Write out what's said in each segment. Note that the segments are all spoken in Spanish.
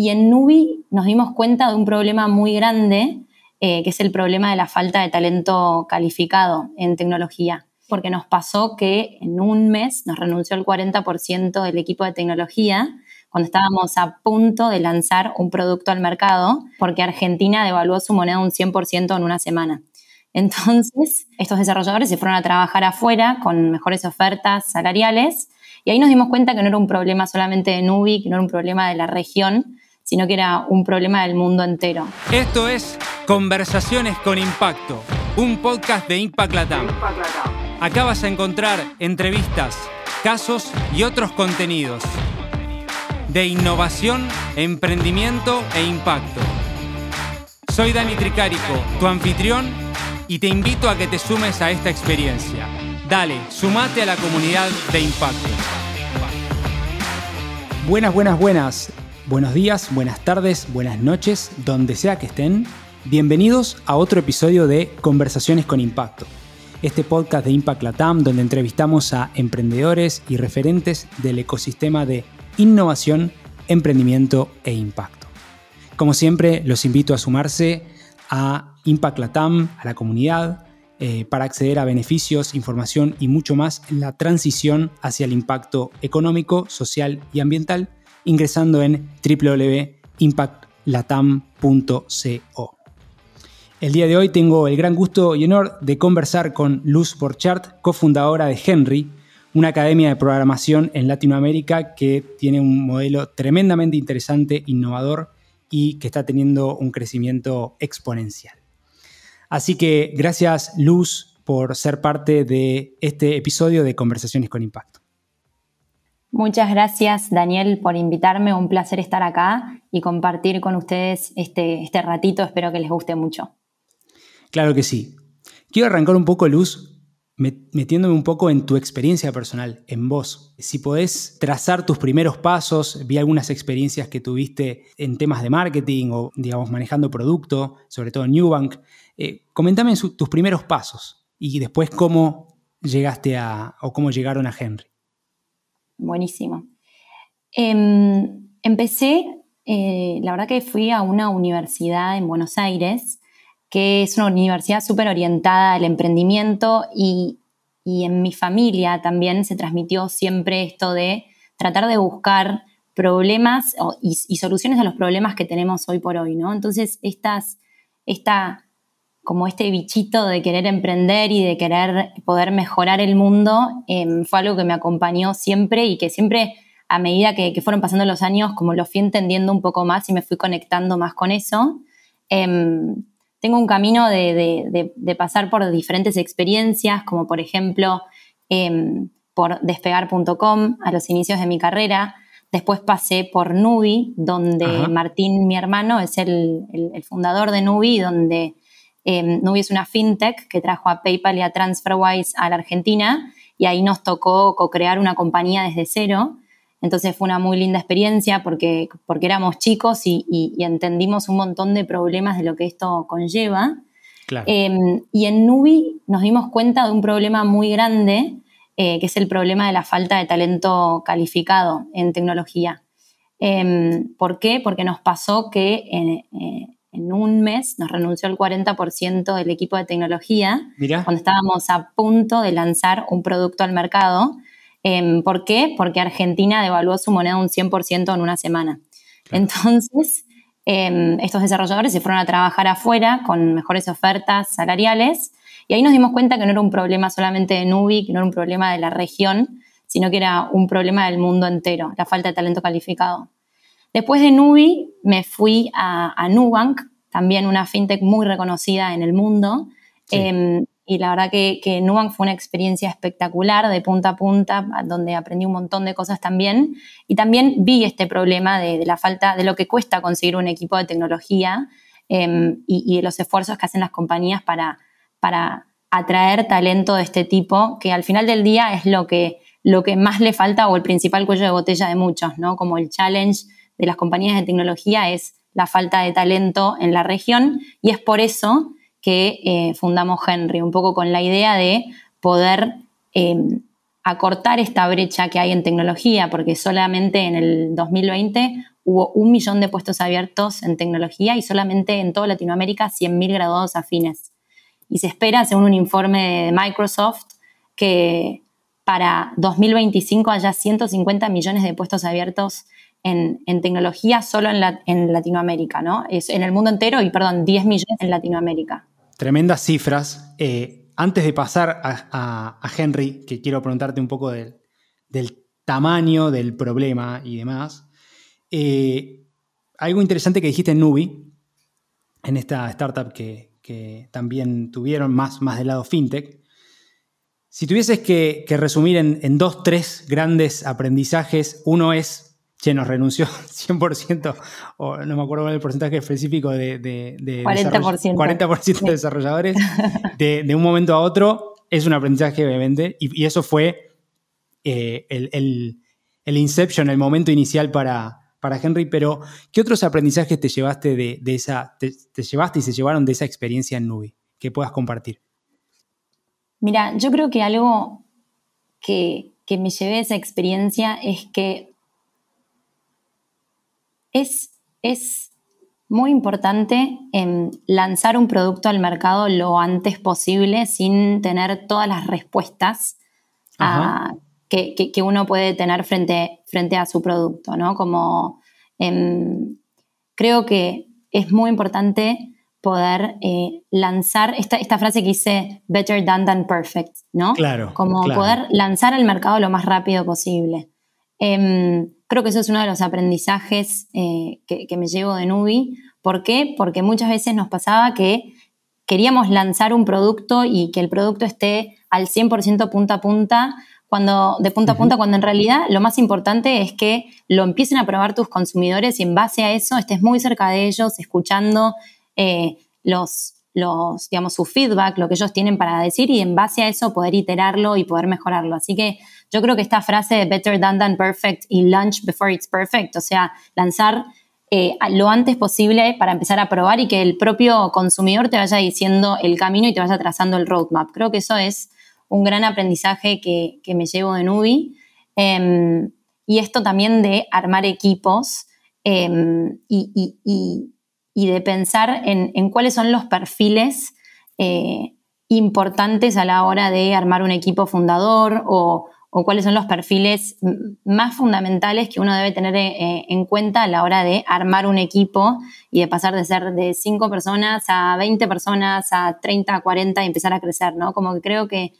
y en Nubi nos dimos cuenta de un problema muy grande, eh, que es el problema de la falta de talento calificado en tecnología. Porque nos pasó que en un mes nos renunció el 40% del equipo de tecnología cuando estábamos a punto de lanzar un producto al mercado, porque Argentina devaluó su moneda un 100% en una semana. Entonces, estos desarrolladores se fueron a trabajar afuera con mejores ofertas salariales y ahí nos dimos cuenta que no era un problema solamente de Nubi, que no era un problema de la región, sino que era un problema del mundo entero. Esto es Conversaciones con Impacto, un podcast de Impact Latam. Acá vas a encontrar entrevistas, casos y otros contenidos de innovación, emprendimiento e impacto. Soy Dani Tricarico, tu anfitrión, y te invito a que te sumes a esta experiencia. Dale, sumate a la comunidad de impacto. Buenas, buenas, buenas. Buenos días, buenas tardes, buenas noches, donde sea que estén. Bienvenidos a otro episodio de Conversaciones con Impacto, este podcast de Impact Latam donde entrevistamos a emprendedores y referentes del ecosistema de innovación, emprendimiento e impacto. Como siempre, los invito a sumarse a Impact Latam, a la comunidad, eh, para acceder a beneficios, información y mucho más en la transición hacia el impacto económico, social y ambiental ingresando en www.impactlatam.co. El día de hoy tengo el gran gusto y honor de conversar con Luz Borchardt, cofundadora de Henry, una academia de programación en Latinoamérica que tiene un modelo tremendamente interesante, innovador y que está teniendo un crecimiento exponencial. Así que gracias Luz por ser parte de este episodio de Conversaciones con Impacto. Muchas gracias, Daniel, por invitarme. Un placer estar acá y compartir con ustedes este, este ratito. Espero que les guste mucho. Claro que sí. Quiero arrancar un poco, Luz, metiéndome un poco en tu experiencia personal, en vos. Si podés trazar tus primeros pasos, vi algunas experiencias que tuviste en temas de marketing o, digamos, manejando producto, sobre todo en Newbank. Eh, tus primeros pasos y después cómo llegaste a, o cómo llegaron a Henry buenísimo. Em, empecé, eh, la verdad que fui a una universidad en Buenos Aires, que es una universidad súper orientada al emprendimiento y, en mi familia también se transmitió siempre esto de tratar de buscar problemas y, soluciones a los problemas que tenemos hoy por hoy, ¿no? Entonces, estas, esta como este bichito de querer emprender y de querer poder mejorar el mundo, em, fue algo que me acompañó siempre y que siempre a medida que, fueron pasando los años, como lo fui entendiendo un poco más y me fui conectando más con eso. Em, tengo un camino de, pasar por diferentes experiencias, como por ejemplo em, por despegar.com a los inicios de mi carrera. Después pasé por Nubi, donde Martín, mi hermano, es el, el fundador de Nubi, donde eh, Nubi es una fintech que trajo a PayPal y a TransferWise a la Argentina y ahí nos tocó co-crear una compañía desde cero. Entonces fue una muy linda experiencia porque, porque éramos chicos y, entendimos un montón de problemas de lo que esto conlleva. Em, y en Nubi nos dimos cuenta de un problema muy grande, eh, que es el problema de la falta de talento calificado en tecnología. Em, ¿Por qué? Porque nos pasó que eh, en un mes nos renunció el 40% del equipo de tecnología cuando estábamos a punto de lanzar un producto al mercado. Em, ¿Por qué? Porque Argentina devaluó su moneda un 100% en una semana. Entonces, em, estos desarrolladores se fueron a trabajar afuera con mejores ofertas salariales y ahí nos dimos cuenta que no era un problema solamente de Nubi, que no era un problema de la región, sino que era un problema del mundo entero, la falta de talento calificado. Después de Nubi me fui a, Nubank, también una fintech muy reconocida en el mundo. Em, y la verdad que, que, Nubank fue una experiencia espectacular de punta a punta, donde aprendí un montón de cosas también. Y también vi este problema de, la falta, de lo que cuesta conseguir un equipo de tecnología em, y, de los esfuerzos que hacen las compañías para, para atraer talento de este tipo, que al final del día es lo que, lo que más le falta o el principal cuello de botella de muchos, ¿no? Como el challenge de las compañías de tecnología es la falta de talento en la región y es por eso que eh, fundamos Henry, un poco con la idea de poder eh, acortar esta brecha que hay en tecnología, porque solamente en el 2020 hubo un millón de puestos abiertos en tecnología y solamente en toda Latinoamérica 100.000 graduados afines. Y se espera, según un informe de Microsoft, que para 2025 haya 150 millones de puestos abiertos en, tecnología solo en, Latinoamérica, ¿no? Es en el mundo entero y, perdón, 10 millones en Latinoamérica. Tremendas cifras. Eh, antes de pasar a, Henry, que quiero preguntarte un poco del, tamaño del problema y demás, eh, algo interesante que dijiste en Nubi, en esta startup que, también tuvieron más, más del lado fintech, si tuvieses que, resumir en, en, dos, tres grandes aprendizajes, uno es che, nos renunció 100%, o no me acuerdo cuál el porcentaje específico de, de, 40%. 40% de desarrolladores, de, un momento a otro, es un aprendizaje obviamente, y, eso fue eh, el, inception, el momento inicial para, para Henry, pero ¿qué otros aprendizajes te llevaste de, esa, te, llevaste y se llevaron de esa experiencia en Nubi que puedas compartir? Mira, yo creo que algo que, que me llevé de esa experiencia es que es, muy importante em, lanzar un producto al mercado lo antes posible sin tener todas las respuestas que, uno puede tener frente, frente a su producto, ¿no? Como em, creo que es muy importante poder eh, lanzar esta, esta, frase que dice better done than perfect, ¿no? Claro. Como poder lanzar al mercado lo más rápido posible. Em, creo que eso es uno de los aprendizajes eh, que, me llevo de Nubi. ¿Por qué? Porque muchas veces nos pasaba que queríamos lanzar un producto y que el producto esté al 100% punta a punta, cuando, de punta a punta, cuando en realidad lo más importante es que lo empiecen a probar tus consumidores y en base a eso estés muy cerca de ellos, escuchando eh, los, los, digamos, su feedback, lo que ellos tienen para decir y en base a eso poder iterarlo y poder mejorarlo. Así que yo creo que esta frase de better than than perfect y launch before it's perfect, o sea, lanzar eh, lo antes posible para empezar a probar y que el propio consumidor te vaya diciendo el camino y te vaya trazando el roadmap. Creo que eso es un gran aprendizaje que, me llevo de Nubi. Em, y esto también de armar equipos em, y, de pensar en, cuáles son los perfiles eh, importantes a la hora de armar un equipo fundador o, o cuáles son los perfiles más fundamentales que uno debe tener eh, en cuenta a la hora de armar un equipo y de pasar de ser de 5 personas a 20 personas, a 30, a 40 y empezar a crecer, ¿no? Como que creo que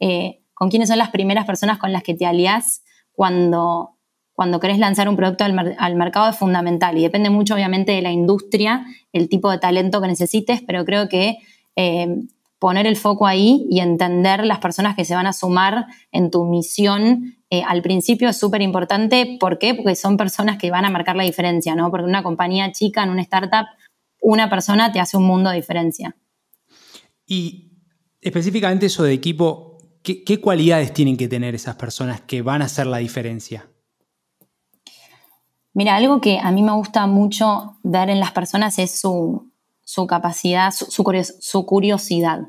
eh, con quiénes son las primeras personas con las que te aliás cuando, cuando querés lanzar un producto al, mercado es fundamental y depende mucho obviamente de la industria, el tipo de talento que necesites, pero creo que... Eh, poner el foco ahí y entender las personas que se van a sumar en tu misión eh, al principio es súper importante. ¿Por qué? Porque son personas que van a marcar la diferencia, ¿no? Porque una compañía chica, en una startup, una persona te hace un mundo de diferencia. Y específicamente eso de equipo, ¿qué, qué cualidades tienen que tener esas personas que van a hacer la diferencia? Mira, algo que a mí me gusta mucho ver en las personas es su, su capacidad, su, curiosidad,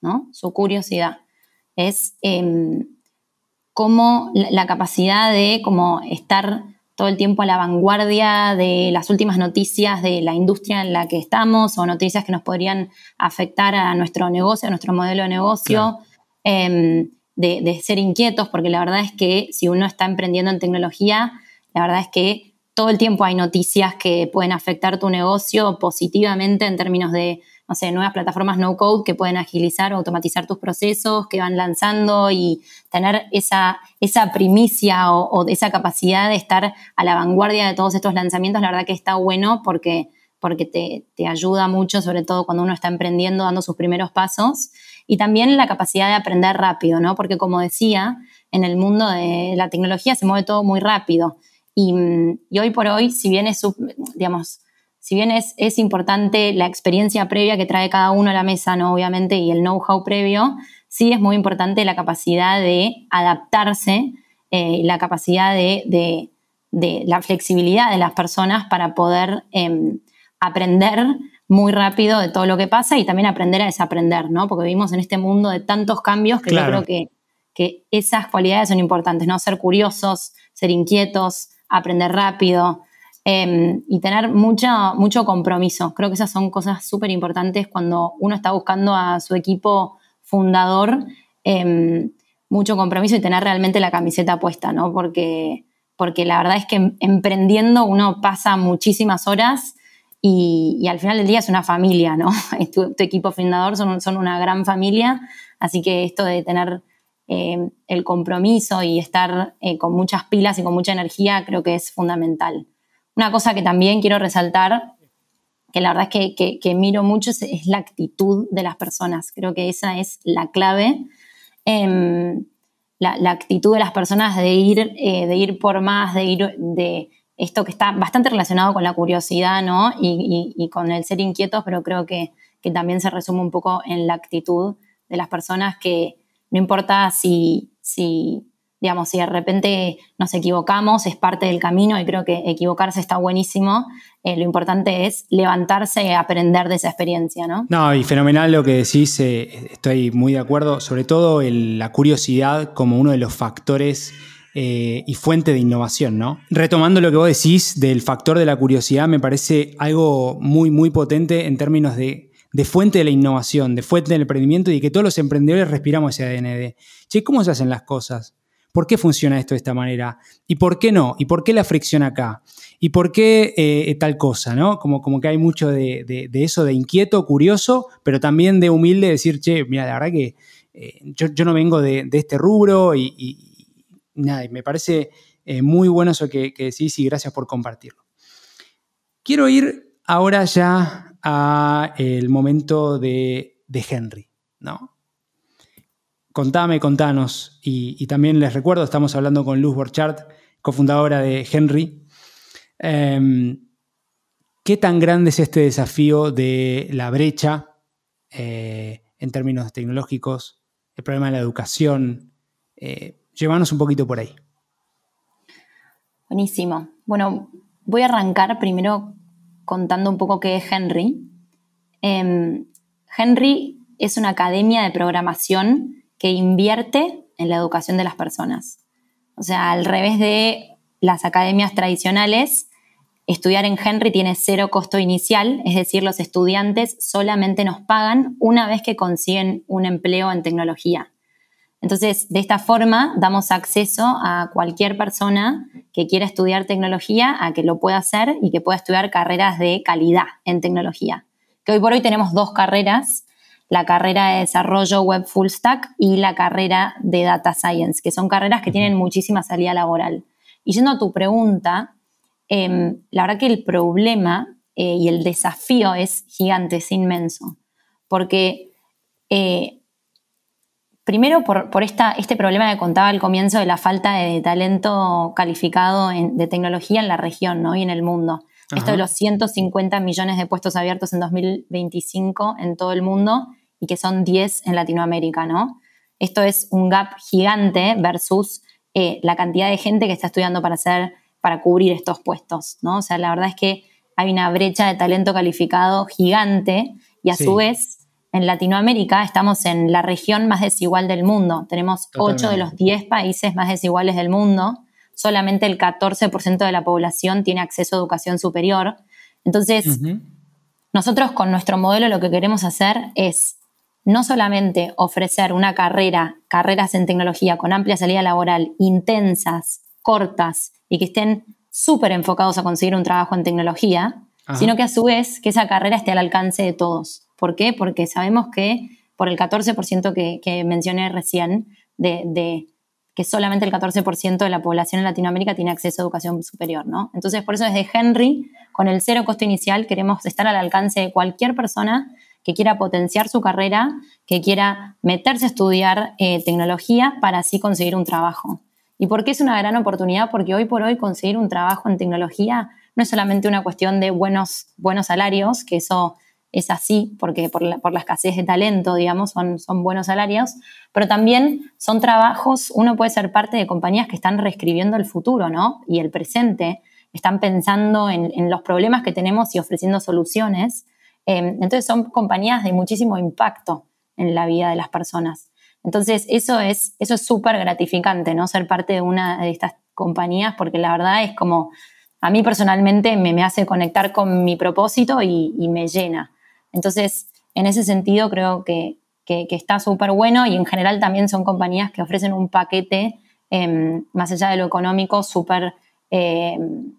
¿no? Su curiosidad. Es em, como la, capacidad de como estar todo el tiempo a la vanguardia de las últimas noticias de la industria en la que estamos o noticias que nos podrían afectar a nuestro negocio, a nuestro modelo de negocio, em, de, de, ser inquietos, porque la verdad es que si uno está emprendiendo en tecnología, la verdad es que todo el tiempo hay noticias que pueden afectar tu negocio positivamente en términos de, no sé, nuevas plataformas no code que pueden agilizar o automatizar tus procesos, que van lanzando y tener esa, esa primicia o, esa capacidad de estar a la vanguardia de todos estos lanzamientos, la verdad que está bueno porque, porque te, te ayuda mucho, sobre todo cuando uno está emprendiendo, dando sus primeros pasos. Y también la capacidad de aprender rápido, ¿no? Porque como decía, en el mundo de la tecnología se mueve todo muy rápido. Y, hoy por hoy, si bien es, digamos, si bien es, es, importante la experiencia previa que trae cada uno a la mesa, ¿no? Obviamente, y el know-how previo, sí es muy importante la capacidad de adaptarse, eh, la capacidad de, la flexibilidad de las personas para poder em, aprender muy rápido de todo lo que pasa y también aprender a desaprender, ¿no? Porque vivimos en este mundo de tantos cambios que yo creo que, que esas cualidades son importantes, ¿no? Ser curiosos, ser inquietos, aprender rápido. em, y tener mucho compromiso. Creo que esas son cosas súper importantes cuando uno está buscando a su equipo fundador, em, mucho compromiso y tener realmente la camiseta puesta, ¿no? Porque, porque la verdad es que emprendiendo uno pasa muchísimas horas y, al final del día es una familia, ¿no? Tu, equipo fundador son, son, una gran familia, así que esto de tener eh, el compromiso y estar eh, con muchas pilas y con mucha energía creo que es fundamental. Una cosa que también quiero resaltar, que la verdad es que, miro mucho, es, la actitud de las personas. Creo que esa es la clave. Em, la, actitud de las personas de ir, eh, de ir por más, de ir de esto que está bastante relacionado con la curiosidad, ¿no? Y, con el ser inquietos, pero creo que, también se resume un poco en la actitud de las personas que no importa si, si, digamos, si de repente nos equivocamos, es parte del camino y creo que equivocarse está buenísimo. Eh, lo importante es levantarse y aprender de esa experiencia, ¿no? No, y fenomenal lo que decís, eh, estoy muy de acuerdo, sobre todo la curiosidad como uno de los factores eh, y fuente de innovación, ¿no? Retomando lo que vos decís del factor de la curiosidad, me parece algo muy, muy potente en términos de, fuente de la innovación, de fuente del emprendimiento y que todos los emprendedores respiramos ese ADN de, che, ¿cómo se hacen las cosas? ¿Por qué funciona esto de esta manera? ¿Y por qué no? ¿Y por qué la fricción acá? ¿Y por qué eh, tal cosa? ¿no? Como, como que hay mucho de, eso, de inquieto, curioso, pero también de humilde decir, che, mira, la verdad que eh, yo, no vengo de, este rubro y, nada, me parece eh, muy bueno eso que, decís y gracias por compartirlo. Quiero ir ahora ya al momento de, Henry, ¿no? Contame, contanos. Y, también les recuerdo, estamos hablando con Luz Borchardt, cofundadora de Henry. Em, ¿Qué tan grande es este desafío de la brecha eh, en términos tecnológicos, el problema de la educación? Eh, Llévanos un poquito por ahí. Buenísimo. Bueno, voy a arrancar primero contando un poco qué es Henry. Em, Henry es una academia de programación que invierte en la educación de las personas. O sea, al revés de las academias tradicionales, estudiar en Henry tiene cero costo inicial, es decir, los estudiantes solamente nos pagan una vez que consiguen un empleo en tecnología. Entonces, de esta forma, damos acceso a cualquier persona que quiera estudiar tecnología a que lo pueda hacer y que pueda estudiar carreras de calidad en tecnología. Que hoy por hoy tenemos dos carreras, la carrera de desarrollo web full stack y la carrera de data science, que son carreras que tienen muchísima salida laboral. Y yendo a tu pregunta, em, la verdad que el problema eh, y el desafío es gigante, es inmenso, porque eh, Primero por, este problema que contaba al comienzo de la falta de talento calificado de tecnología en la región ¿no? y en el mundo. Esto de los 150 millones de puestos abiertos en 2025 en todo el mundo y que son 10 en Latinoamérica, ¿no? Esto es un gap gigante versus eh, la cantidad de gente que está estudiando para hacer, para cubrir estos puestos, ¿no? O sea, la verdad es que hay una brecha de talento calificado gigante y a su vez en Latinoamérica estamos en la región más desigual del mundo. Tenemos 8 de los 10 países más desiguales del mundo. Solamente el 14% de la población tiene acceso a educación superior. Entonces, nosotros con nuestro modelo lo que queremos hacer es no solamente ofrecer una carrera, carreras en tecnología con amplia salida laboral, intensas, cortas y que estén súper enfocados a conseguir un trabajo en tecnología, sino que a su vez que esa carrera esté al alcance de todos. ¿Por qué? Porque sabemos que por el 14% que, mencioné recién, de, que solamente el 14% de la población en Latinoamérica tiene acceso a educación superior, ¿no? Entonces, por eso desde Henry, con el cero costo inicial, queremos estar al alcance de cualquier persona que quiera potenciar su carrera, que quiera meterse a estudiar eh, tecnología para así conseguir un trabajo. ¿Y por qué es una gran oportunidad? Porque hoy por hoy conseguir un trabajo en tecnología no es solamente una cuestión de buenos, buenos salarios, que eso es así, porque por la, escasez de talento, digamos, son, buenos salarios, pero también son trabajos, uno puede ser parte de compañías que están reescribiendo el futuro, ¿no? Y el presente, están pensando en, los problemas que tenemos y ofreciendo soluciones. Em, entonces son compañías de muchísimo impacto en la vida de las personas. Entonces eso es eso es súper gratificante, ¿no? Ser parte de una de estas compañías, porque la verdad es como a mí personalmente me, hace conectar con mi propósito y, me llena. Entonces, en ese sentido creo que, está súper bueno y en general también son compañías que ofrecen un paquete em, más allá de lo económico súper em,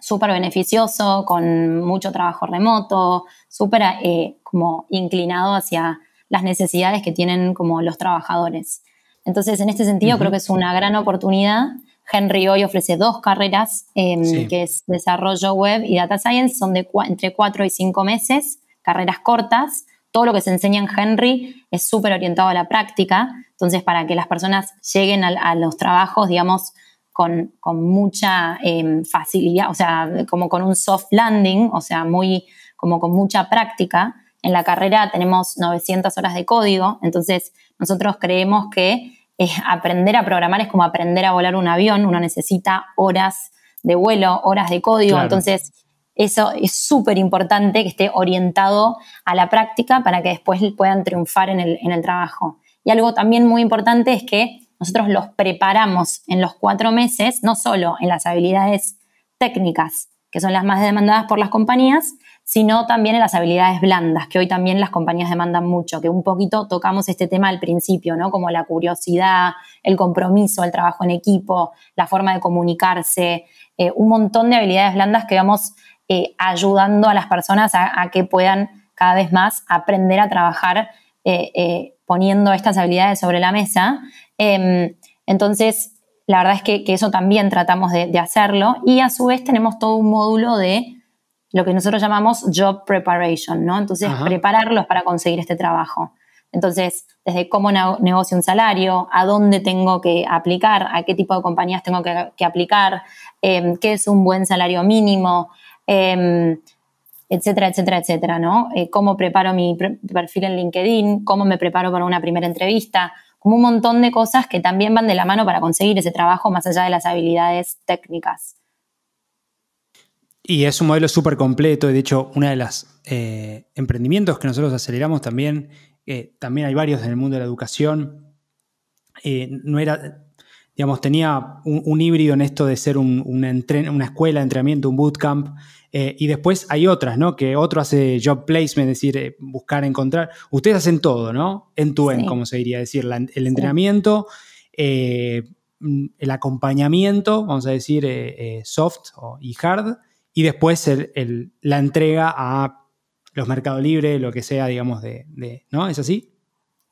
súper beneficioso, con mucho trabajo remoto, súper eh, como inclinado hacia las necesidades que tienen como los trabajadores. Entonces, en este sentido, creo que es una gran oportunidad. Henry hoy ofrece dos carreras, em, que es desarrollo web y data science, son de entre cuatro y cinco meses, carreras cortas. Todo lo que se enseña en Henry es súper orientado a la práctica. Entonces, para que las personas lleguen a los trabajos, digamos, con, mucha em, facilidad, o sea, como con un soft landing, o sea, muy, como con mucha práctica. En la carrera tenemos 900 horas de código, entonces nosotros creemos que eh, aprender a programar es como aprender a volar un avión, uno necesita horas de vuelo, horas de código, entonces eso es súper importante que esté orientado a la práctica para que después puedan triunfar en el, en el trabajo. Y algo también muy importante es que nosotros los preparamos en los cuatro meses, no solo en las habilidades técnicas, que son las más demandadas por las compañías, sino también en las habilidades blandas, que hoy también las compañías demandan mucho, que un poquito tocamos este tema al principio, ¿no? Como la curiosidad, el compromiso, el trabajo en equipo, la forma de comunicarse, eh, un montón de habilidades blandas que vamos eh, ayudando a las personas a, que puedan cada vez más aprender a trabajar eh, poniendo estas habilidades sobre la mesa. Em, entonces, la verdad es que, eso también tratamos de, hacerlo y a su vez tenemos todo un módulo de lo que nosotros llamamos job preparation, ¿no? Entonces, prepararlos para conseguir este trabajo. Entonces, desde cómo negocio un salario, a dónde tengo que aplicar, a qué tipo de compañías tengo que, aplicar, em, qué es un buen salario mínimo, em, etcétera, etcétera, etcétera, ¿no? Eh, cómo preparo mi perfil en LinkedIn, cómo me preparo para una primera entrevista, como un montón de cosas que también van de la mano para conseguir ese trabajo más allá de las habilidades técnicas. Y es un modelo súper completo, de hecho, uno de los eh, emprendimientos que nosotros aceleramos también, eh, también hay varios en el mundo de la educación, no era, digamos, tenía un, híbrido en esto de ser una, escuela de entrenamiento, un bootcamp, eh, y después hay otras, ¿no? Que otro hace job placement, es decir, eh, buscar, encontrar. Ustedes hacen todo, ¿no? En tu en, como se diría, decir, el entrenamiento, eh, el acompañamiento, vamos a decir, soft y hard, y después la entrega a los mercados libres, lo que sea, digamos, de, ¿no? ¿Es así?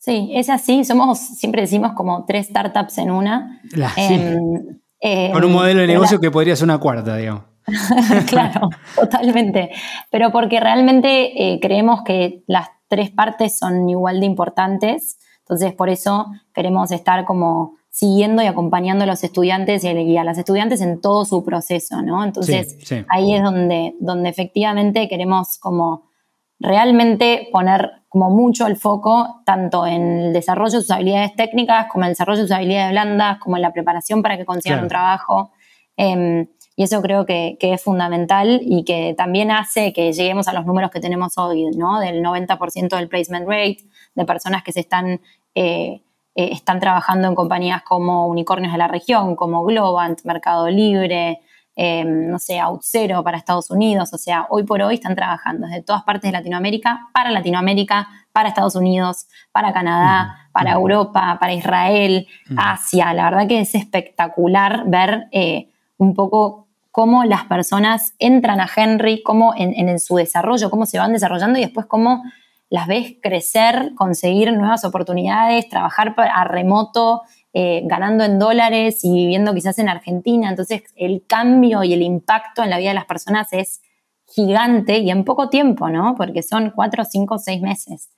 Sí, es así. Somos, siempre decimos como tres startups en una. Em, Con un modelo de negocio que podría ser una cuarta, digamos. claro, totalmente. Pero porque realmente eh, creemos que las tres partes son igual de importantes. Entonces, por eso queremos estar como siguiendo y acompañando a los estudiantes y a las estudiantes en todo su proceso, ¿no? Entonces, ahí es donde, donde efectivamente queremos como realmente poner como mucho el foco tanto en el desarrollo de sus habilidades técnicas, como en el desarrollo de sus habilidades blandas, como en la preparación para que consigan un trabajo. Em, y eso creo que, es fundamental y que también hace que lleguemos a los números que tenemos hoy, ¿no? Del 90% del placement rate, de personas que se están, eh, eh, están trabajando en compañías como Unicornios de la región, como Globant, Mercado Libre, em, no sé, Outzero para Estados Unidos. O sea, hoy por hoy están trabajando desde todas partes de Latinoamérica, para Latinoamérica, para Estados Unidos, para Canadá, para Europa, para Israel, Asia. La verdad que es espectacular ver eh, un poco cómo las personas entran a Henry, cómo en, su desarrollo, cómo se van desarrollando y después cómo las ves crecer, conseguir nuevas oportunidades, trabajar a remoto, eh, ganando en dólares y viviendo quizás en Argentina. Entonces el cambio y el impacto en la vida de las personas es gigante y en poco tiempo, ¿no? Porque son cuatro, cinco, seis meses.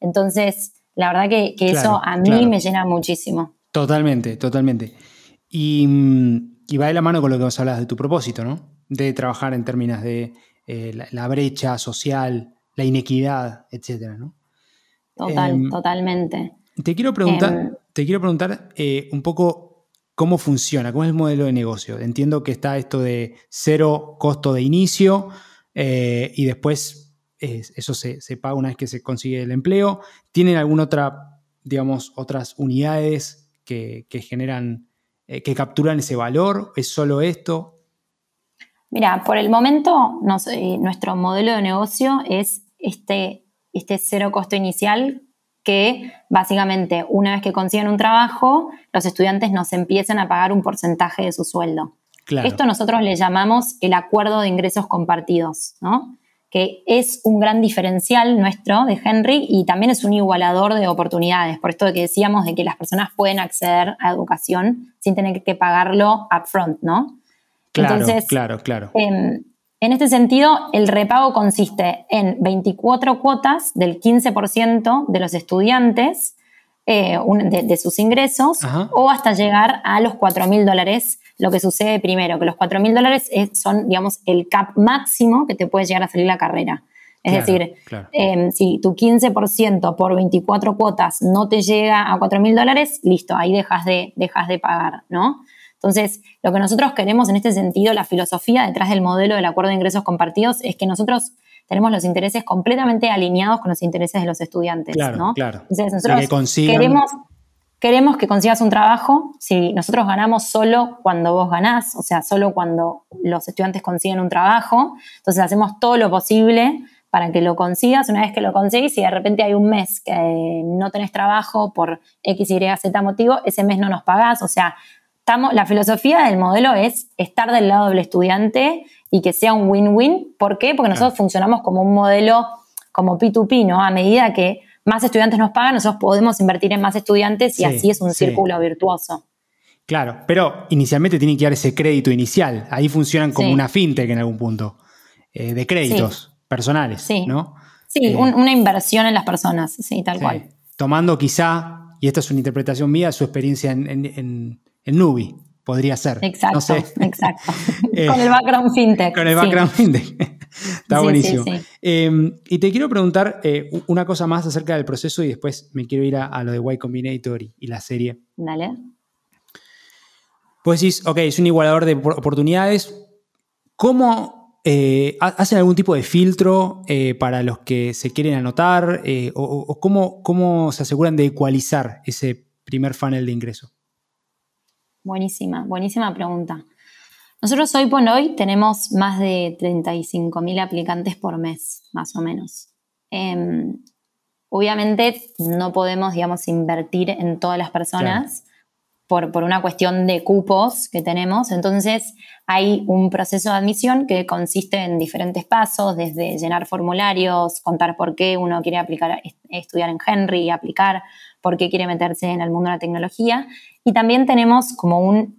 Entonces, la verdad que, eso a mí me llena muchísimo. Totalmente, totalmente. Y y va de la mano con lo que vos hablas de tu propósito, ¿no? De trabajar en términos de eh, la, brecha social, la inequidad, etcétera, ¿no? Total, em, totalmente. Te quiero preguntar, em, te quiero preguntar eh, un poco cómo funciona, cómo es el modelo de negocio. Entiendo que está esto de cero costo de inicio eh, y después eso se, paga una vez que se consigue el empleo. ¿Tienen alguna otra, digamos, otras unidades que generan eh, que capturan ese valor? ¿Es solo esto? Mira, por el momento nuestro modelo de negocio es este, este cero costo inicial que básicamente una vez que consiguen un trabajo, los estudiantes nos empiezan a pagar un porcentaje de su sueldo. Esto nosotros le llamamos el acuerdo de ingresos compartidos, ¿no? que es un gran diferencial nuestro de Henry y también es un igualador de oportunidades. Por esto de que decíamos de que las personas pueden acceder a educación sin tener que pagarlo upfront, ¿no? Claro, Entonces, claro, claro. Em, en este sentido, el repago consiste en 24 cuotas del 15% de los estudiantes eh, de, sus ingresos o hasta llegar a los 4 mil dólares. Lo que sucede primero, que los 4 mil dólares son, digamos, el cap máximo que te puede llegar a salir la carrera. Es decir, em, si tu 15% por 24 cuotas no te llega a 4 mil dólares, listo, ahí dejas de, dejas de pagar, ¿no? Entonces, lo que nosotros queremos en este sentido, la filosofía detrás del modelo del acuerdo de ingresos compartidos es que nosotros tenemos los intereses completamente alineados con los intereses de los estudiantes. Claro, ¿no? claro. Entonces, nosotros queremos, queremos que consigas un trabajo. Si nosotros ganamos solo cuando vos ganás, o sea, solo cuando los estudiantes consiguen un trabajo, entonces hacemos todo lo posible para que lo consigas. Una vez que lo conseguís, y de repente hay un mes que no tenés trabajo por X, Y, Z motivo, ese mes no nos pagás. O sea, la filosofía del modelo es estar del lado del estudiante y que sea un win-win. ¿Por qué? Porque nosotros funcionamos como un modelo como P2P, ¿no? A medida que más estudiantes nos pagan, nosotros podemos invertir en más estudiantes y así es un círculo virtuoso. Claro, pero inicialmente tienen que dar ese crédito inicial. Ahí funcionan como una fintech en algún punto, eh, de créditos personales, ¿no? Sí, eh, una inversión en las personas, sí, tal cual. Tomando quizá, y esta es una interpretación mía, su experiencia en el Nubi, podría ser. Exacto, exacto. Eh, con el background fintech. Con el background fintech. Está buenísimo. Em, y te quiero preguntar eh, una cosa más acerca del proceso y después me quiero ir a, lo de Y Combinator y, la serie. Dale. Pues decís, ok, es un igualador de oportunidades. ¿Cómo eh, hacen algún tipo de filtro para los que se quieren anotar? o, cómo, cómo se aseguran de ecualizar ese primer funnel de ingreso? Buenísima, buenísima pregunta. Nosotros hoy por hoy tenemos más de 35.000 aplicantes por mes, más o menos. Em, obviamente no podemos, digamos, invertir en todas las personas por, por, una cuestión de cupos que tenemos. Entonces hay un proceso de admisión que consiste en diferentes pasos, desde llenar formularios, contar por qué uno quiere aplicar, estudiar en Henry aplicar, por qué quiere meterse en el mundo de la tecnología. Y también tenemos como un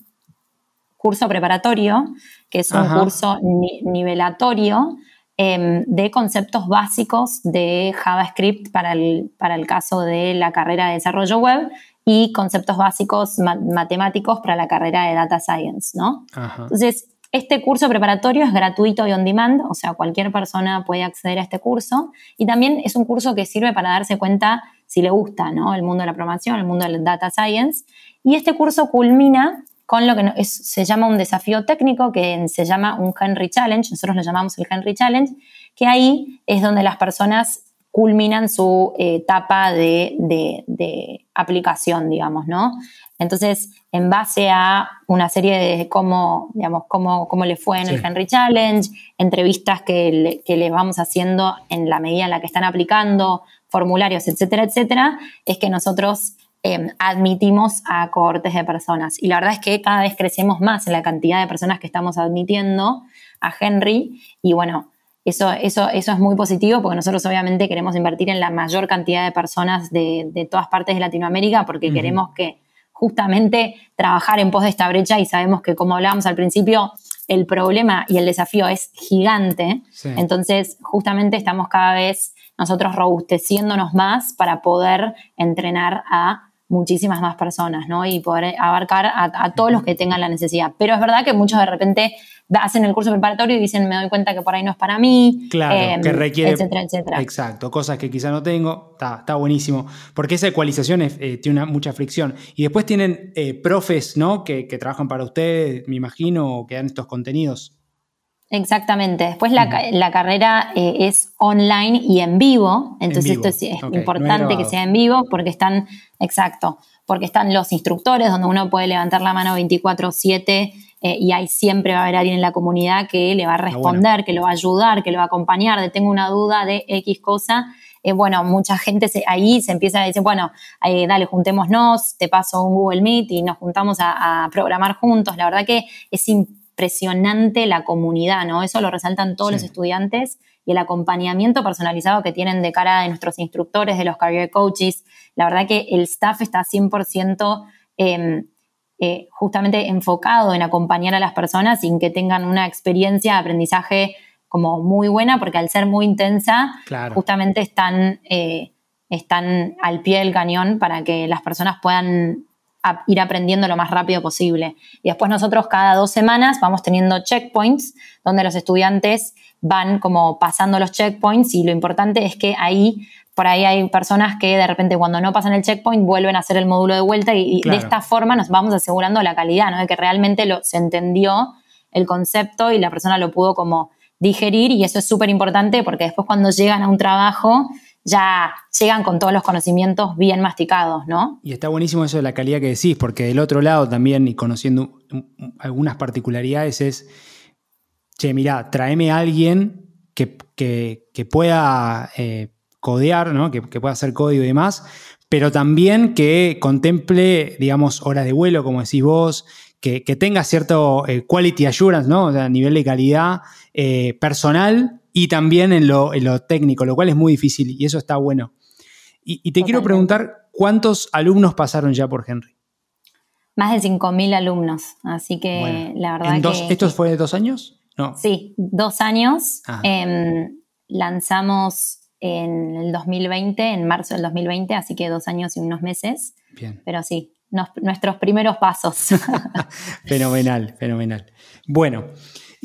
curso preparatorio, que es un curso nivelatorio em, de conceptos básicos de JavaScript para el, para el caso de la carrera de desarrollo web y conceptos básicos matemáticos para la carrera de data science, ¿no? Entonces, este curso preparatorio es gratuito y on demand, o sea, cualquier persona puede acceder a este curso. Y también es un curso que sirve para darse cuenta si le gusta ¿no? el mundo de la programación, el mundo del data science. Y este curso culmina con lo que se llama un desafío técnico, que se llama un Henry Challenge, nosotros lo llamamos el Henry Challenge, que ahí es donde las personas culminan su eh, etapa de, de, aplicación, digamos, ¿no? Entonces, en base a una serie de cómo, digamos, cómo, cómo le fue en el Henry Challenge, entrevistas que le, que le vamos haciendo en la medida en la que están aplicando, formularios, etcétera, etcétera, es que nosotros em, admitimos a cohortes de personas. Y la verdad es que cada vez crecemos más en la cantidad de personas que estamos admitiendo a Henry. Y bueno, eso, eso, eso es muy positivo porque nosotros obviamente queremos invertir en la mayor cantidad de personas de, todas partes de Latinoamérica porque queremos que justamente trabajar en pos de esta brecha y sabemos que como hablábamos al principio, el problema y el desafío es gigante. Entonces, justamente estamos cada vez nosotros robusteciéndonos más para poder entrenar a muchísimas más personas, ¿no? Y poder abarcar a, todos los que tengan la necesidad. Pero es verdad que muchos de repente hacen el curso preparatorio y dicen, me doy cuenta que por ahí no es para mí. Claro, em, que requiere. Etcétera, etcétera. Exacto, cosas que quizá no tengo. Está, está buenísimo. Porque esa ecualización eh, tiene una, mucha fricción. Y después tienen eh, profes, ¿no? Que, que, trabajan para ustedes, me imagino, o que dan estos contenidos. Exactamente. Después la, carrera eh, es online y en vivo, entonces esto es, importante que sea en vivo porque están, exacto, porque están los instructores donde uno puede levantar la mano 24/7 eh, y ahí siempre va a haber alguien en la comunidad que le va a responder, que lo va a ayudar, que lo va a acompañar, de tengo una duda de X cosa. Eh, bueno, mucha gente ahí se empieza a decir, bueno, dale, juntémonos, te paso un Google Meet y nos juntamos a, a programar juntos. La verdad que es impresionante la comunidad, ¿no? Eso lo resaltan todos los estudiantes y el acompañamiento personalizado que tienen de cara de nuestros instructores, de los career coaches. La verdad que el staff está 100% em, eh, justamente enfocado en acompañar a las personas sin que tengan una experiencia de aprendizaje como muy buena, porque al ser muy intensa, justamente están, eh, están al pie del cañón para que las personas puedan ir aprendiendo lo más rápido posible. Y después nosotros cada dos semanas vamos teniendo checkpoints donde los estudiantes van como pasando los checkpoints y lo importante es que ahí, por ahí hay personas que de repente cuando no pasan el checkpoint vuelven a hacer el módulo de vuelta y, de esta forma nos vamos asegurando la calidad, ¿no? De que realmente lo, se entendió el concepto y la persona lo pudo como digerir y eso es súper importante porque después cuando llegan a un trabajo ya llegan con todos los conocimientos bien masticados, ¿no? Y está buenísimo eso de la calidad que decís, porque del otro lado también, y conociendo algunas particularidades, es, che, mira, tráeme a alguien que, pueda eh, codear, ¿no? Que, pueda hacer código y demás, pero también que contemple, digamos, horas de vuelo, como decís vos, que, tenga cierto eh, quality assurance, ¿no? O sea, nivel de calidad eh, personal y también en lo, técnico, lo cual es muy difícil y eso está bueno. Y, te quiero preguntar, ¿cuántos alumnos pasaron ya por Henry? Más de 5.000 alumnos, así que la verdad que... ¿Esto fue de dos años? No. Sí, dos años. Em, lanzamos en el 2020, en marzo del 2020, así que dos años y unos meses. Bien. Pero sí, nuestros primeros pasos. fenomenal, fenomenal. Bueno,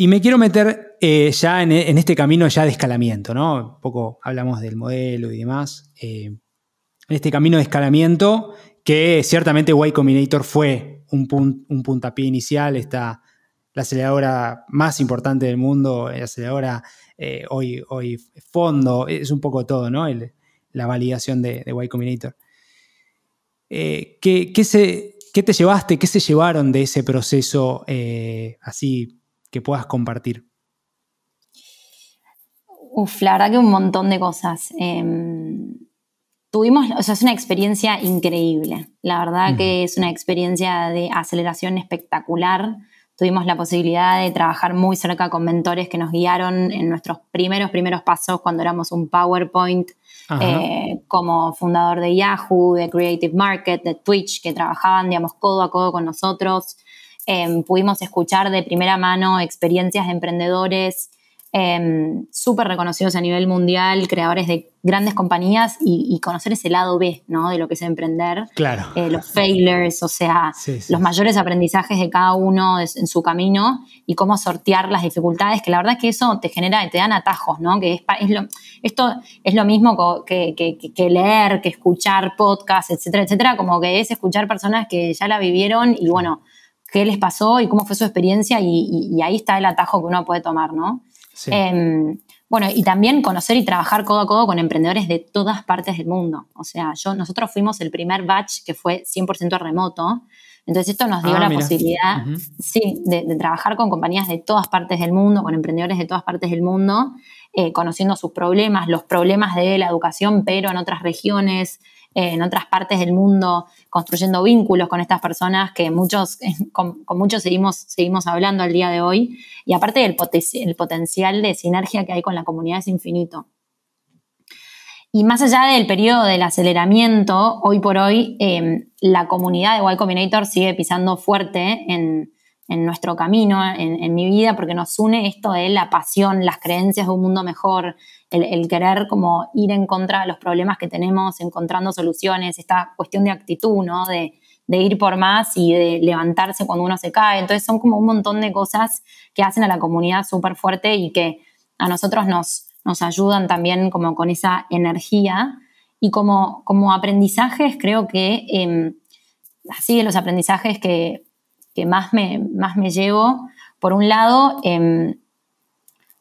y me quiero meter eh, ya en, este camino ya de escalamiento, ¿no? Un poco hablamos del modelo y demás. Eh, en este camino de escalamiento, que ciertamente Y Combinator fue un, puntapié inicial, está la aceleradora más importante del mundo, la aceleradora eh, hoy, hoy fondo, es un poco todo, ¿no? la validación de, de Y Combinator. ¿qué, se, ¿Qué te llevaste, qué se llevaron de ese proceso así que puedas compartir? Uf, la verdad que un montón de cosas. Em, tuvimos, o sea, es una experiencia increíble. La verdad que es una experiencia de aceleración espectacular. Tuvimos la posibilidad de trabajar muy cerca con mentores que nos guiaron en nuestros primeros, primeros pasos cuando éramos un PowerPoint, eh, como fundador de Yahoo, de Creative Market, de Twitch, que trabajaban, digamos, codo a codo con nosotros. Em, pudimos escuchar de primera mano experiencias de emprendedores em, súper reconocidos a nivel mundial, creadores de grandes compañías y, conocer ese lado B, ¿no? De lo que es emprender. Claro. Eh, los failures, o sea, los mayores aprendizajes de cada uno en su camino y cómo sortear las dificultades, que la verdad es que eso te genera, te dan atajos, ¿no? Que es, esto es lo mismo que, que, leer, que escuchar podcasts, etcétera, etcétera, como que es escuchar personas que ya la vivieron y bueno qué les pasó y cómo fue su experiencia y, ahí está el atajo que uno puede tomar, ¿no? Em, bueno, y también conocer y trabajar codo a codo con emprendedores de todas partes del mundo. O sea, yo, nosotros fuimos el primer batch que fue 100% remoto. Entonces esto nos dio ah, la posibilidad, sí, de, trabajar con compañías de todas partes del mundo, con emprendedores de todas partes del mundo, eh, conociendo sus problemas, los problemas de la educación, pero en otras regiones, en otras partes del mundo, construyendo vínculos con estas personas que muchos, con, muchos seguimos, seguimos hablando al día de hoy. Y aparte el potencial de sinergia que hay con la comunidad es infinito. Y más allá del periodo del aceleramiento, hoy por hoy em, la comunidad de Y Combinator sigue pisando fuerte en, en nuestro camino, en, mi vida, porque nos une esto de la pasión, las creencias de un mundo mejor, el, querer como ir en contra de los problemas que tenemos, encontrando soluciones, esta cuestión de actitud, ¿no? De, ir por más y de levantarse cuando uno se cae. Entonces son como un montón de cosas que hacen a la comunidad súper fuerte y que a nosotros nos, nos ayudan también como con esa energía. Y como, como aprendizajes, creo que eh, así de los aprendizajes que que más me, más me llevo, por un lado, em,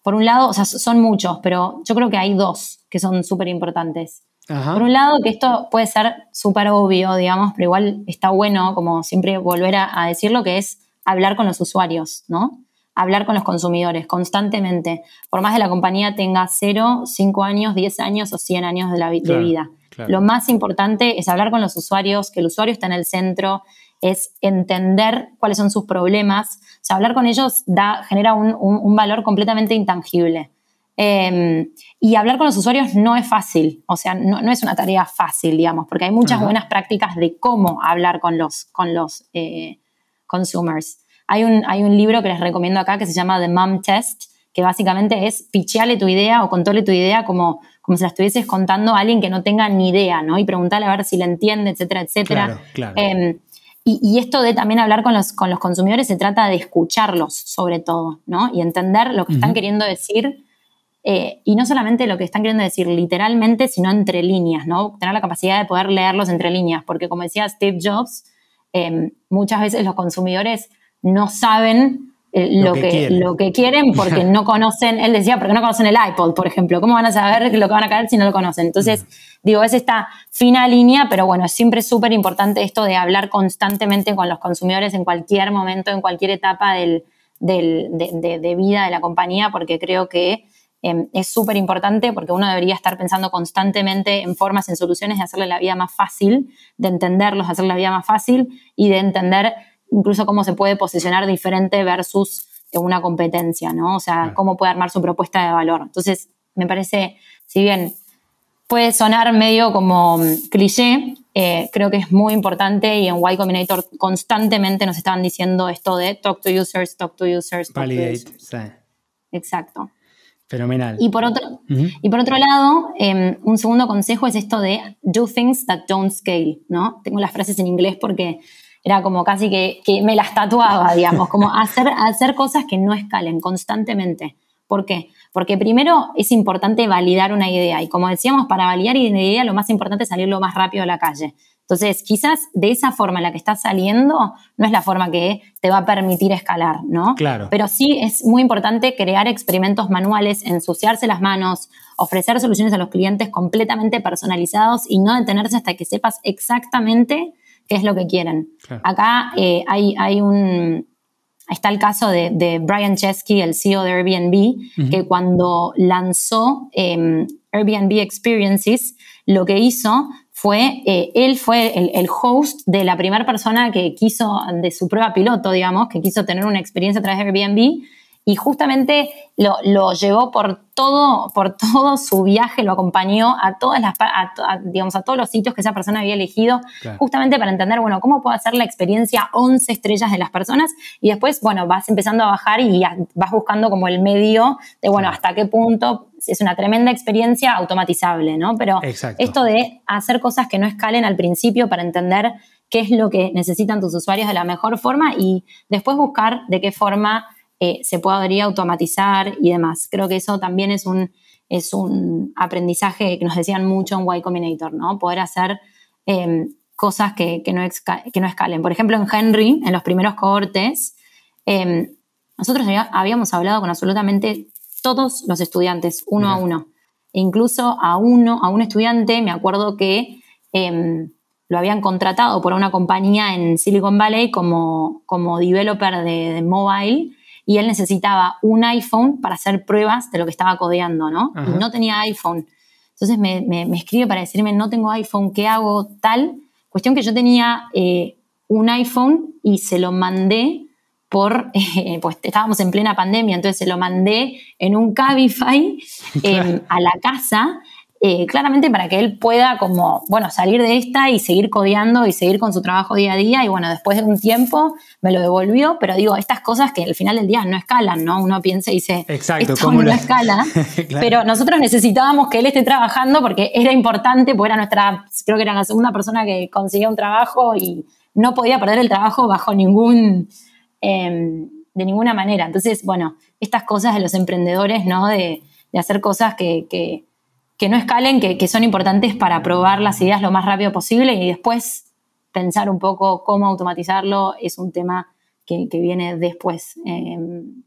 por un lado, o sea, son muchos, pero yo creo que hay dos que son súper importantes. Por un lado, que esto puede ser súper obvio, digamos, pero igual está bueno, como siempre, volver a, decirlo, que es hablar con los usuarios, ¿no? Hablar con los consumidores constantemente. Por más de la compañía tenga 0, 5 años, 10 años o 100 años de, la, vida. Lo más importante es hablar con los usuarios, que el usuario está en el centro, es entender cuáles son sus problemas. O sea, hablar con ellos da, genera un, valor completamente intangible. Em, y hablar con los usuarios no es fácil, o sea, no, es una tarea fácil, digamos, porque hay muchas buenas prácticas de cómo hablar con los, con los eh, consumers. Hay un, hay un libro que les recomiendo acá que se llama The Mom Test, que básicamente es pichearle tu idea o contarle tu idea como, como si la estuvieses contando a alguien que no tenga ni idea, ¿no? Y preguntarle a ver si la entiende, etcétera, etcétera. Claro, claro. Em, y, esto de también hablar con los, con los consumidores se trata de escucharlos, sobre todo, ¿no? Y entender lo que están queriendo decir. Eh, y no solamente lo que están queriendo decir literalmente, sino entre líneas, ¿no? Tener la capacidad de poder leerlos entre líneas, porque como decía Steve Jobs, em, muchas veces los consumidores no saben eh, lo, que, lo que quieren porque no conocen, él decía, porque no conocen el iPod, por ejemplo. ¿Cómo van a saber lo que van a caer si no lo conocen? Entonces, digo, es esta fina línea, pero bueno, siempre es súper importante esto de hablar constantemente con los consumidores en cualquier momento, en cualquier etapa del, de, vida de la compañía, porque creo que em, es súper importante porque uno debería estar pensando constantemente en formas, en soluciones de hacerle la vida más fácil, de entenderlos, de hacerle la vida más fácil y de entender incluso cómo se puede posicionar diferente versus una competencia, ¿no? O sea, cómo puede armar su propuesta de valor. Entonces, me parece, si bien puede sonar medio como mm, cliché, eh, creo que es muy importante y en Y Combinator constantemente nos estaban diciendo esto de talk to users, talk to users. Talk Validate, Sí. Exacto. Fenomenal. Y por otro, y por otro lado, em, un segundo consejo es esto de do things that don't scale, ¿no? Tengo las frases en inglés porque era como casi que, me las tatuaba, digamos, como hacer, hacer cosas que no escalen constantemente. ¿Por qué? Porque primero es importante validar una idea y como decíamos, para validar una idea lo más importante es salir lo más rápido a la calle. Entonces, quizás de esa forma en la que estás saliendo no es la forma que te va a permitir escalar, ¿no? Claro. Pero sí es muy importante crear experimentos manuales, ensuciarse las manos, ofrecer soluciones a los clientes completamente personalizados y no detenerse hasta que sepas exactamente qué es lo que quieren. Acá eh, hay, hay un, está el caso de, Brian Chesky, el CEO de Airbnb, que cuando lanzó em, Airbnb Experiences, lo que hizo fue, eh, él fue el, el, host de la primera persona que quiso, de su prueba piloto, digamos, que quiso tener una experiencia a través de Airbnb y justamente lo, llevó por todo, por todo su viaje, lo acompañó a todas las, digamos, a todos los sitios que esa persona había elegido, justamente para entender, bueno, cómo puedo hacer la experiencia 11 estrellas de las personas. Y después, bueno, vas empezando a bajar y vas buscando como el medio de, bueno, hasta qué punto es una tremenda experiencia automatizable, ¿no? Pero esto de hacer cosas que no escalen al principio para entender qué es lo que necesitan tus usuarios de la mejor forma y después buscar de qué forma eh, se podría automatizar y demás. Creo que eso también es un, es un aprendizaje que nos decían mucho en Y Combinator, ¿no? Poder hacer em, cosas que, no que, no escalen. Por ejemplo, en Henry, en los primeros cohortes, em, nosotros habíamos hablado con absolutamente todos los estudiantes, uno a uno. E incluso a uno, a un estudiante, me acuerdo que em, lo habían contratado por una compañía en Silicon Valley como, como developer de mobile y él necesitaba un iPhone para hacer pruebas de lo que estaba codeando, ¿no? Y no tenía iPhone. Entonces me, escribe para decirme, no tengo iPhone, ¿qué hago? Tal. Cuestión que yo tenía eh, un iPhone y se lo mandé por, eh, pues estábamos en plena pandemia, entonces se lo mandé en un Cabify em, a la casa eh, claramente para que él pueda como, bueno, salir de esta y seguir codeando y seguir con su trabajo día a día y bueno, después de un tiempo me lo devolvió, pero digo, estas cosas que al final del día no escalan, ¿no? Uno piensa y dice, Exacto, esto no escala, pero nosotros necesitábamos que él esté trabajando porque era importante, porque era nuestra, creo que era la segunda persona que conseguía un trabajo y no podía perder el trabajo bajo ningún, em, de ninguna manera. Entonces, bueno, estas cosas de los emprendedores, ¿no? De, hacer cosas que que no escalen, que, son importantes para probar las ideas lo más rápido posible y después pensar un poco cómo automatizarlo es un tema que, viene después, em,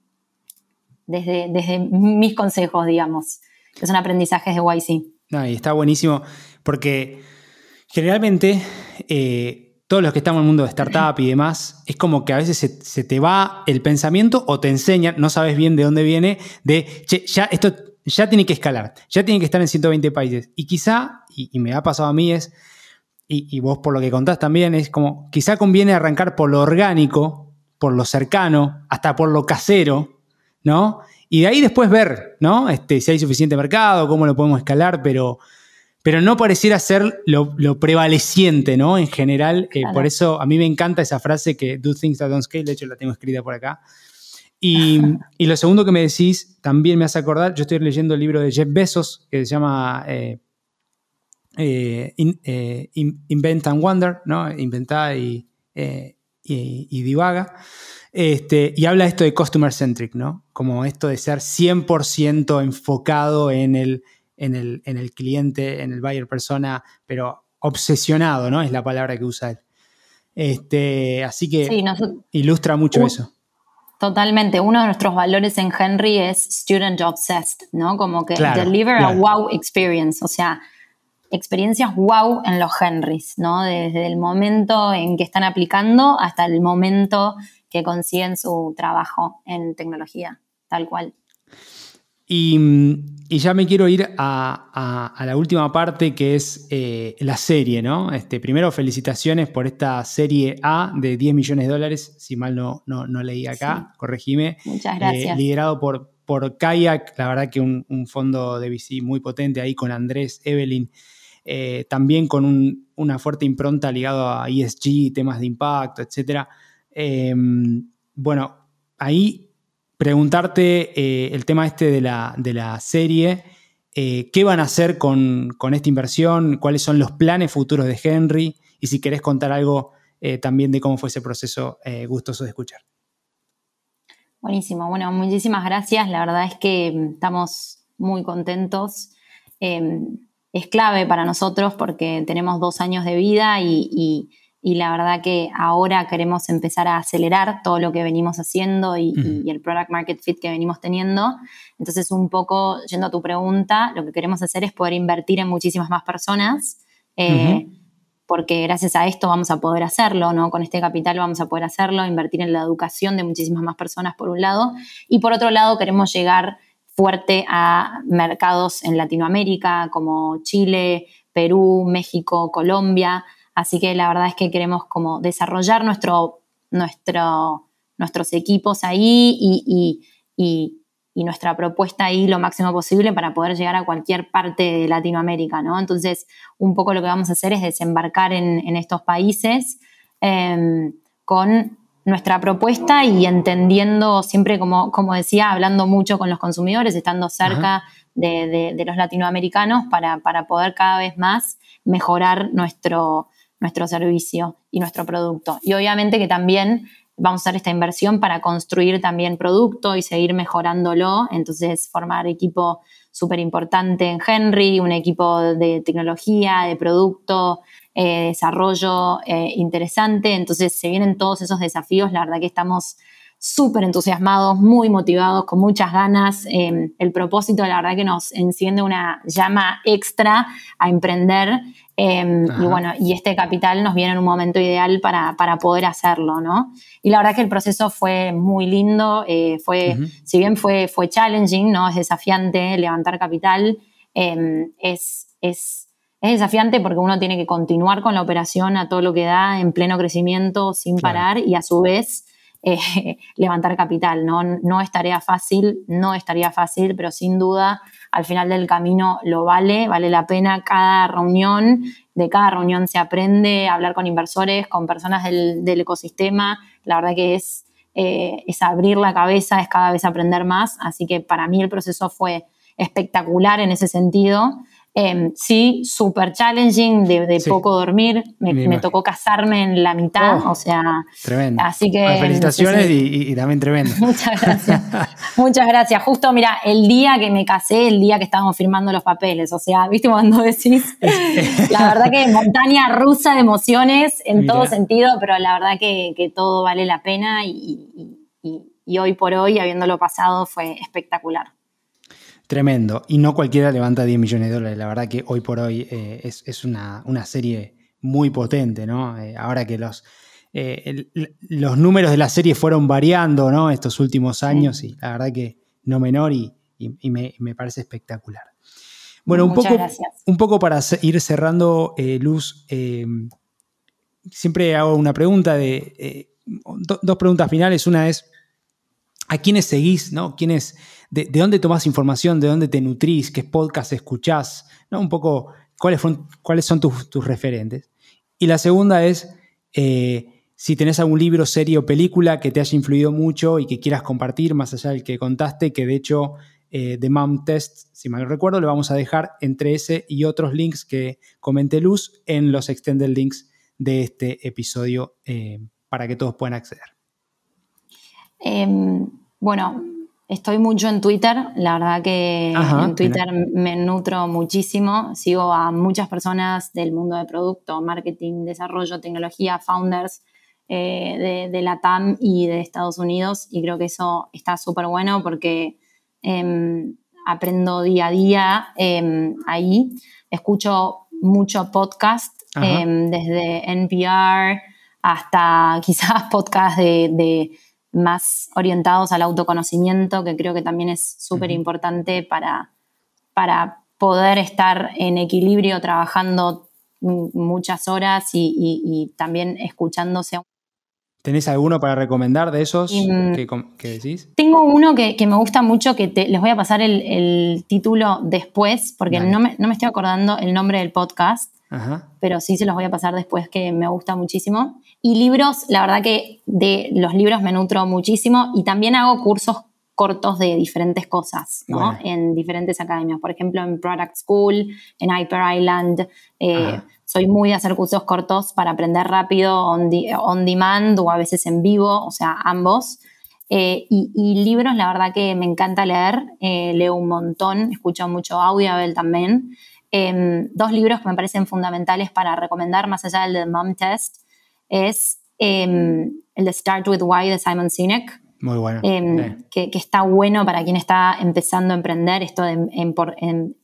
desde, desde mis consejos, digamos, que son aprendizajes de YC. No, y está buenísimo porque generalmente eh, todos los que estamos en el mundo de startup y demás, es como que a veces se, te va el pensamiento o te enseñan, no sabes bien de dónde viene, de, che, ya esto ya tiene que escalar, ya tiene que estar en 120 países. Y quizá, y, me ha pasado a mí, es, y, y, vos por lo que contás también, es como, quizá conviene arrancar por lo orgánico, por lo cercano, hasta por lo casero, ¿no? Y de ahí después ver, ¿no? Este, si hay suficiente mercado, cómo lo podemos escalar, pero pero no pareciera ser lo, prevaleciente, ¿no? En general, eh, por eso a mí me encanta esa frase que do things that don't scale, de hecho la tengo escrita por acá. Y, lo segundo que me decís, también me hace acordar, yo estoy leyendo el libro de Jeff Bezos, que se llama eh, eh, Invent and Wonder, ¿no? Inventa y, y, divaga. Este, y habla esto de customer centric, ¿no? Como esto de ser 100% enfocado en el en el, en el cliente, en el buyer persona, pero obsesionado, ¿no? Es la palabra que usa él. Este, así que ilustra mucho eso. Totalmente. Uno de nuestros valores en Henry es student obsessed, ¿no? Como que deliver a wow experience, o sea, experiencias wow en los Henrys, ¿no? Desde el momento en que están aplicando hasta el momento que consiguen su trabajo en tecnología, tal cual. Y, ya me quiero ir a, la última parte que es eh, la serie, ¿no? Este, primero, felicitaciones por esta serie A de 10 millones de dólares, si mal no, no, leí acá, corregime. Muchas gracias. Eh, liderado por, por Kayak, la verdad que un, fondo de VC muy potente ahí con Andrés, Evelyn, eh, también con una fuerte impronta ligada a ESG, temas de impacto, etc. bueno, ahí preguntarte eh, el tema este de la, de la serie. Eh, ¿Qué van a hacer con, esta inversión? ¿Cuáles son los planes futuros de Henry? Y si querés contar algo eh, también de cómo fue ese proceso, gustoso de escuchar. Buenísimo. Bueno, muchísimas gracias. La verdad es que mm, estamos muy contentos. Em, es clave para nosotros porque tenemos dos años de vida y la verdad que ahora queremos empezar a acelerar todo lo que venimos haciendo y, el product market fit que venimos teniendo. Entonces, un poco yendo a tu pregunta, lo que queremos hacer es poder invertir en muchísimas más personas, eh, porque gracias a esto vamos a poder hacerlo, ¿no? Con este capital vamos a poder hacerlo, invertir en la educación de muchísimas más personas por un lado, y por otro lado queremos llegar fuerte a mercados en Latinoamérica como Chile, Perú, México, Colombia, Así que la verdad es que queremos como desarrollar nuestro, nuestro, nuestros equipos ahí y, nuestra propuesta ahí lo máximo posible para poder llegar a cualquier parte de Latinoamérica, ¿no? Entonces, un poco lo que vamos a hacer es desembarcar en, estos países em, con nuestra propuesta y entendiendo siempre, como, como decía, hablando mucho con los consumidores, estando cerca de, los latinoamericanos para, para, poder cada vez más mejorar nuestro, nuestro servicio y nuestro producto. Y obviamente que también vamos a hacer esta inversión para construir también producto y seguir mejorándolo. Entonces, formar equipo súper importante en Henry, un equipo de tecnología, de producto, eh, desarrollo eh, interesante. Entonces, se vienen todos esos desafíos. La verdad que estamos súper entusiasmados, muy motivados, con muchas ganas. Em, el propósito, la verdad que nos enciende una llama extra a emprender Em, y bueno, y este capital nos viene en un momento ideal para, poder hacerlo, ¿no? Y la verdad que el proceso fue muy lindo, eh, fue, si bien fue, fue challenging, ¿no? Es desafiante levantar capital, em, es, es, desafiante porque uno tiene que continuar con la operación a todo lo que da en pleno crecimiento sin parar y a su vez eh, levantar capital, ¿no? No es tarea fácil, no estaría fácil, pero sin duda al final del camino lo vale, vale la pena cada reunión, de cada reunión se aprende hablar con inversores, con personas del, ecosistema, la verdad que es, eh, es abrir la cabeza, es cada vez aprender más, así que para mí el proceso fue espectacular en ese sentido. Em, sí, súper challenging, de, poco dormir. Me, tocó casarme en la mitad, oh, o sea. Tremendo. Así que. felicitaciones Y, también tremendo. Muchas gracias. Muchas gracias. Justo, mira, el día que me casé, el día que estábamos firmando los papeles, o sea, ¿viste cuando decís? la verdad que montaña rusa de emociones en todo sentido, pero la verdad que, que todo vale la pena y, y hoy por hoy, habiéndolo pasado, fue espectacular. Tremendo. Y no cualquiera levanta 10 millones de dólares. La verdad que hoy por hoy eh, es, una, serie muy potente, ¿no? Eh, ahora que los, eh, los números de la serie fueron variando, ¿no? Estos últimos años y la verdad que no menor y, me, parece espectacular. Bueno, un poco, un poco, para ir cerrando, Luz, siempre hago una pregunta de, dos preguntas finales. Una es, ¿a quiénes seguís, ¿no? ¿Quiénes, de, dónde tomás información? ¿De dónde te nutrís? ¿Qué podcast escuchás? ¿no? Un poco cuáles, cuáles son tus, referentes. Y la segunda es eh, si tenés algún libro, serie o película que te haya influido mucho y que quieras compartir, más allá del que contaste, que de hecho eh, The Mom Test, si mal recuerdo, lo vamos a dejar entre ese y otros links que comenté Luz en los extended links de este episodio eh, para que todos puedan acceder. Em, bueno, Estoy mucho en Twitter, la verdad que en Twitter me nutro muchísimo, sigo a muchas personas del mundo de producto, marketing, desarrollo, tecnología, founders eh, de, la TAM y de Estados Unidos y creo que eso está súper bueno porque em, aprendo día a día em, ahí, escucho mucho podcast em, desde NPR hasta quizás podcast de más orientados al autoconocimiento, que creo que también es súper importante para, para poder estar en equilibrio trabajando muchas horas y, también escuchándose. ¿Tenés alguno para recomendar de esos mm, que, decís? Tengo uno que, me gusta mucho, que les voy a pasar el, título después, porque no me, no me, estoy acordando el nombre del podcast, pero sí se los voy a pasar después que me gusta muchísimo. Y libros, la verdad que de los libros me nutro muchísimo y también hago cursos cortos de diferentes cosas, ¿no? En diferentes academias. Por ejemplo, en Product School, en Hyper Island. Eh, soy muy de hacer cursos cortos para aprender rápido, on, demand o a veces en vivo, o sea, ambos. Eh, y, libros, la verdad que me encanta leer. Eh, leo un montón, escucho mucho audio también. Em, dos libros que me parecen fundamentales para recomendar, más allá del de Mom Test, es em, el de Start with Why de Simon Sinek. Muy bueno. Em, que, está bueno para quien está empezando a emprender, esto de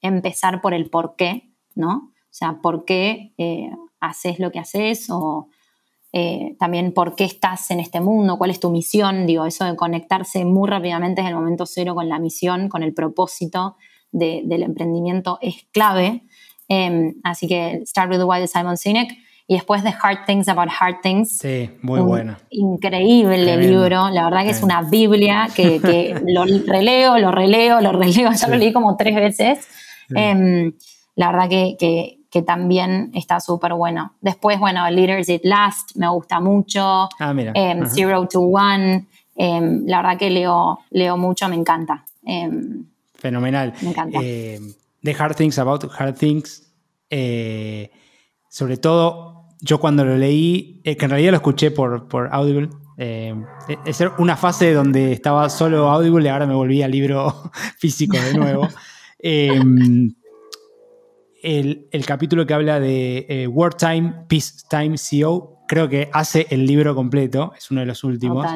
empezar por el por qué, ¿no? O sea, por qué eh, haces lo que haces o eh, también por qué estás en este mundo, cuál es tu misión, digo, eso de conectarse muy rápidamente desde el momento cero con la misión, con el propósito del emprendimiento es clave. Em, así que Start with the Why de Simon Sinek. Y después de Hard Things About Hard Things. Sí, muy bueno. Increíble libro. La verdad que es una Biblia que, lo releo, lo releo, lo releo. Ya lo leí como tres veces. Em, la verdad que, también está súper bueno. Después, bueno, Leaders It Last me gusta mucho. Ah, mira. Em, Zero to One. la verdad que leo, leo mucho, me encanta. Fenomenal. Me encanta. Eh, The Hard Things About Hard Things. Eh, sobre todo, yo cuando lo leí, eh, que en realidad lo escuché por, por Audible. es una fase donde estaba solo Audible y ahora me volví al libro físico de nuevo. el, el, capítulo que habla de Wartime, Peacetime CO, creo que hace el libro completo, es uno de los últimos.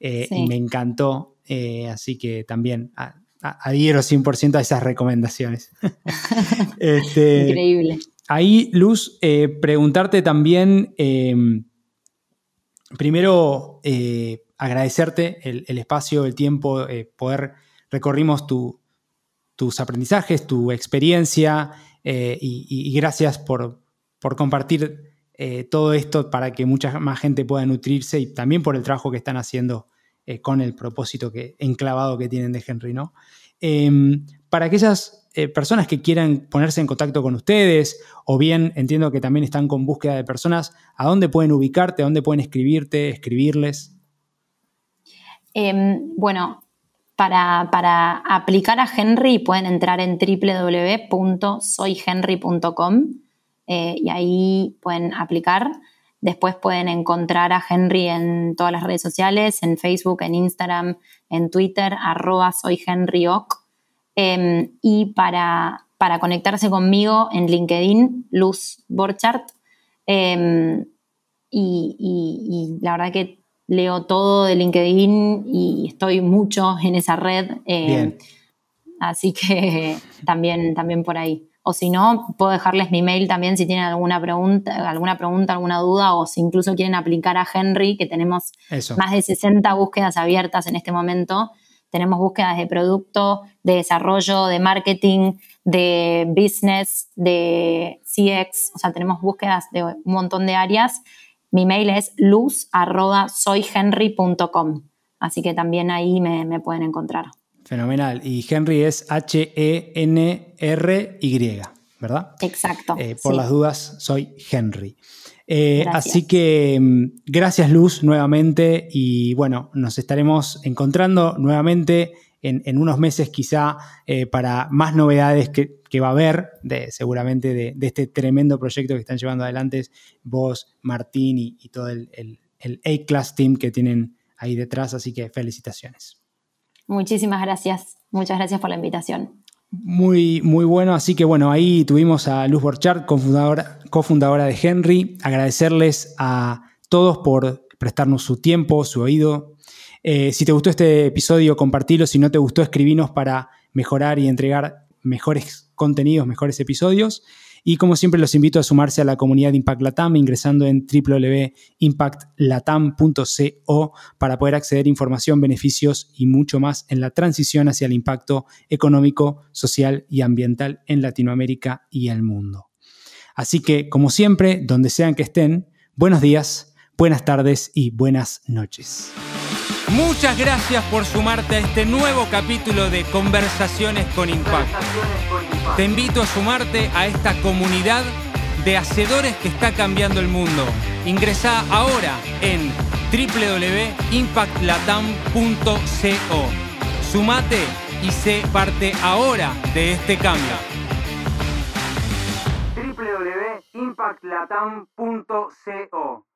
Y me encantó. así que también ah, adhiero 100% a esas recomendaciones. Este, Increíble. Ahí, Luz, eh, preguntarte también, em, primero eh, agradecerte el, espacio, el tiempo, eh, poder recorrimos tus aprendizajes, tu experiencia y, gracias por, por compartir todo esto para que mucha más gente pueda nutrirse y también por el trabajo que están haciendo eh, con el propósito que, enclavado que tienen de Henry, ¿no? Em, para aquellas eh, personas que quieran ponerse en contacto con ustedes, o bien entiendo que también están con búsqueda de personas, ¿a dónde pueden ubicarte? ¿A dónde pueden escribirte, escribirles? Em, bueno, para, aplicar a Henry pueden entrar en www.soyhenry.com eh, y ahí pueden aplicar. Después pueden encontrar a Henry en todas las redes sociales, en Facebook, en Instagram, en Twitter, arroba soy Henry em, y para, para, conectarse conmigo en LinkedIn, Luz Borchardt. Em, y, la verdad que leo todo de LinkedIn y estoy mucho en esa red. Em, así que también, también por ahí. O si no, puedo dejarles mi mail también si tienen alguna pregunta, alguna pregunta, alguna duda, o si incluso quieren aplicar a Henry, que tenemos más de 60 búsquedas abiertas en este momento. Tenemos búsquedas de producto, de desarrollo, de marketing, de business, de CX, o sea, tenemos búsquedas de un montón de áreas. Mi mail es luz.soyhenry.com, así que también ahí me pueden encontrar. Fenomenal. Y Henry es H-E-N-R-Y, ¿verdad? Exacto. Eh, por las dudas, soy Henry. Eh, así que mm, gracias Luz nuevamente y bueno, nos estaremos encontrando nuevamente en, unos meses quizá eh, para más novedades que, va a haber de, seguramente de, este tremendo proyecto que están llevando adelante vos, Martín y, y todo el, el A-Class Team que tienen ahí detrás. Así que felicitaciones. Muchísimas gracias. Muchas gracias por la invitación. Muy, muy bueno. Así que bueno, ahí tuvimos a Luz Borchardt, cofundadora, de Henry. Agradecerles a todos por prestarnos su tiempo, su oído. Eh, si te gustó este episodio, compartilo. Si no te gustó, escribinos para mejorar y entregar mejores contenidos, mejores episodios. Y como siempre los invito a sumarse a la comunidad de Impact Latam ingresando en www.impactlatam.co para poder acceder a información, beneficios y mucho más en la transición hacia el impacto económico, social y ambiental en Latinoamérica y el mundo. Así que, como siempre, donde sean que estén, buenos días, buenas tardes y buenas noches. Muchas gracias por sumarte a este nuevo capítulo de Conversaciones con Impacto. Te invito a sumarte a esta comunidad de hacedores que está cambiando el mundo. Ingresa ahora en www.impactlatam.co. Sumate y sé parte ahora de este cambio. www.impactlatam.co